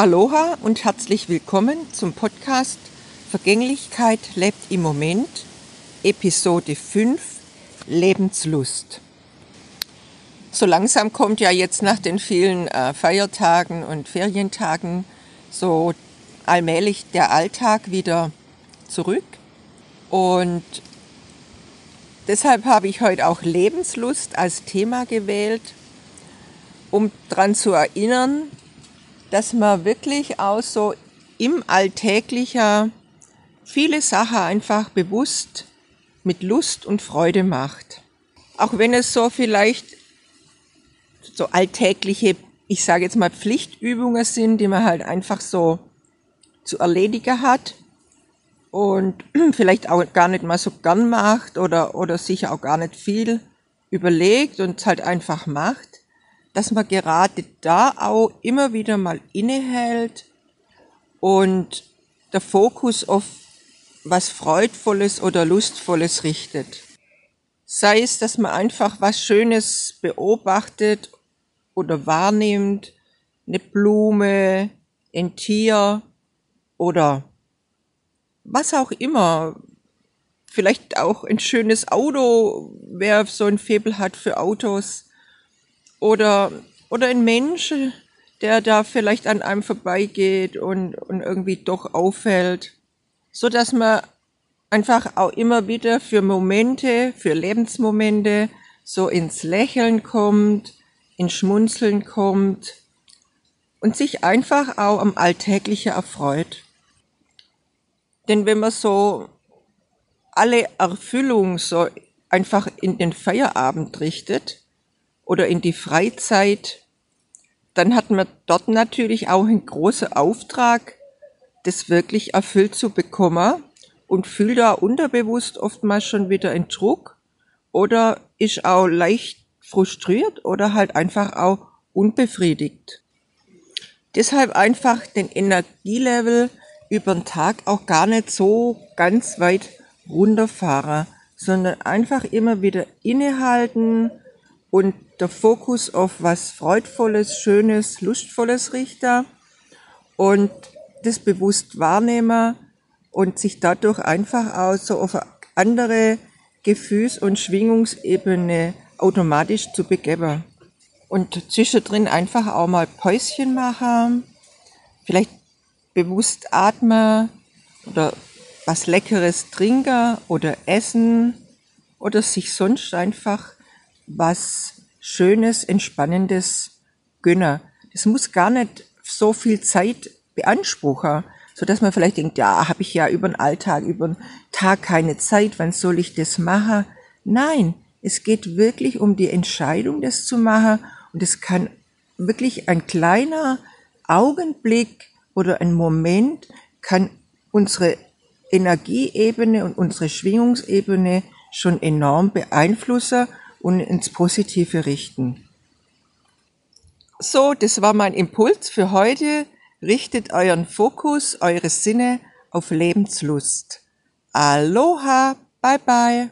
Aloha und herzlich willkommen zum Podcast Vergänglichkeit lebt im Moment, Episode 5 Lebenslust. So langsam kommt ja jetzt nach den vielen äh, Feiertagen und Ferientagen so allmählich der Alltag wieder zurück. Und deshalb habe ich heute auch Lebenslust als Thema gewählt, um daran zu erinnern, dass man wirklich auch so im Alltäglicher viele Sachen einfach bewusst mit Lust und Freude macht. Auch wenn es so vielleicht so alltägliche, ich sage jetzt mal Pflichtübungen sind, die man halt einfach so zu erledigen hat und vielleicht auch gar nicht mal so gern macht oder, oder sich auch gar nicht viel überlegt und es halt einfach macht, dass man gerade da auch immer wieder mal innehält und der Fokus auf was Freudvolles oder Lustvolles richtet. Sei es, dass man einfach was Schönes beobachtet oder wahrnimmt, eine Blume, ein Tier oder was auch immer. Vielleicht auch ein schönes Auto, wer so ein Febel hat für Autos. Oder, oder ein Mensch, der da vielleicht an einem vorbeigeht und, und irgendwie doch auffällt. So dass man einfach auch immer wieder für Momente, für Lebensmomente so ins Lächeln kommt, ins Schmunzeln kommt und sich einfach auch am Alltäglichen erfreut. Denn wenn man so alle Erfüllung so einfach in den Feierabend richtet oder in die Freizeit, dann hat man dort natürlich auch einen großen Auftrag, das wirklich erfüllt zu bekommen und fühlt da unterbewusst oftmals schon wieder einen Druck oder ist auch leicht frustriert oder halt einfach auch unbefriedigt. Deshalb einfach den Energielevel über den Tag auch gar nicht so ganz weit runterfahren, sondern einfach immer wieder innehalten und der Fokus auf was Freudvolles, Schönes, Lustvolles richten und das bewusst wahrnehmen und sich dadurch einfach auch so auf eine andere Gefühls- und Schwingungsebene automatisch zu begeben. Und zwischendrin einfach auch mal Päuschen machen, vielleicht bewusst atmen oder was Leckeres trinken oder essen oder sich sonst einfach was Schönes, Entspannendes gönnen. Das muss gar nicht so viel Zeit beanspruchen, so dass man vielleicht denkt, ja, habe ich ja über den Alltag, über den Tag keine Zeit, wann soll ich das machen? Nein, es geht wirklich um die Entscheidung, das zu machen und es kann wirklich ein kleiner Augenblick oder ein Moment kann unsere Energieebene und unsere Schwingungsebene schon enorm beeinflussen und ins Positive richten. So, das war mein Impuls für heute. Richtet euren Fokus, eure Sinne auf Lebenslust. Aloha, bye bye.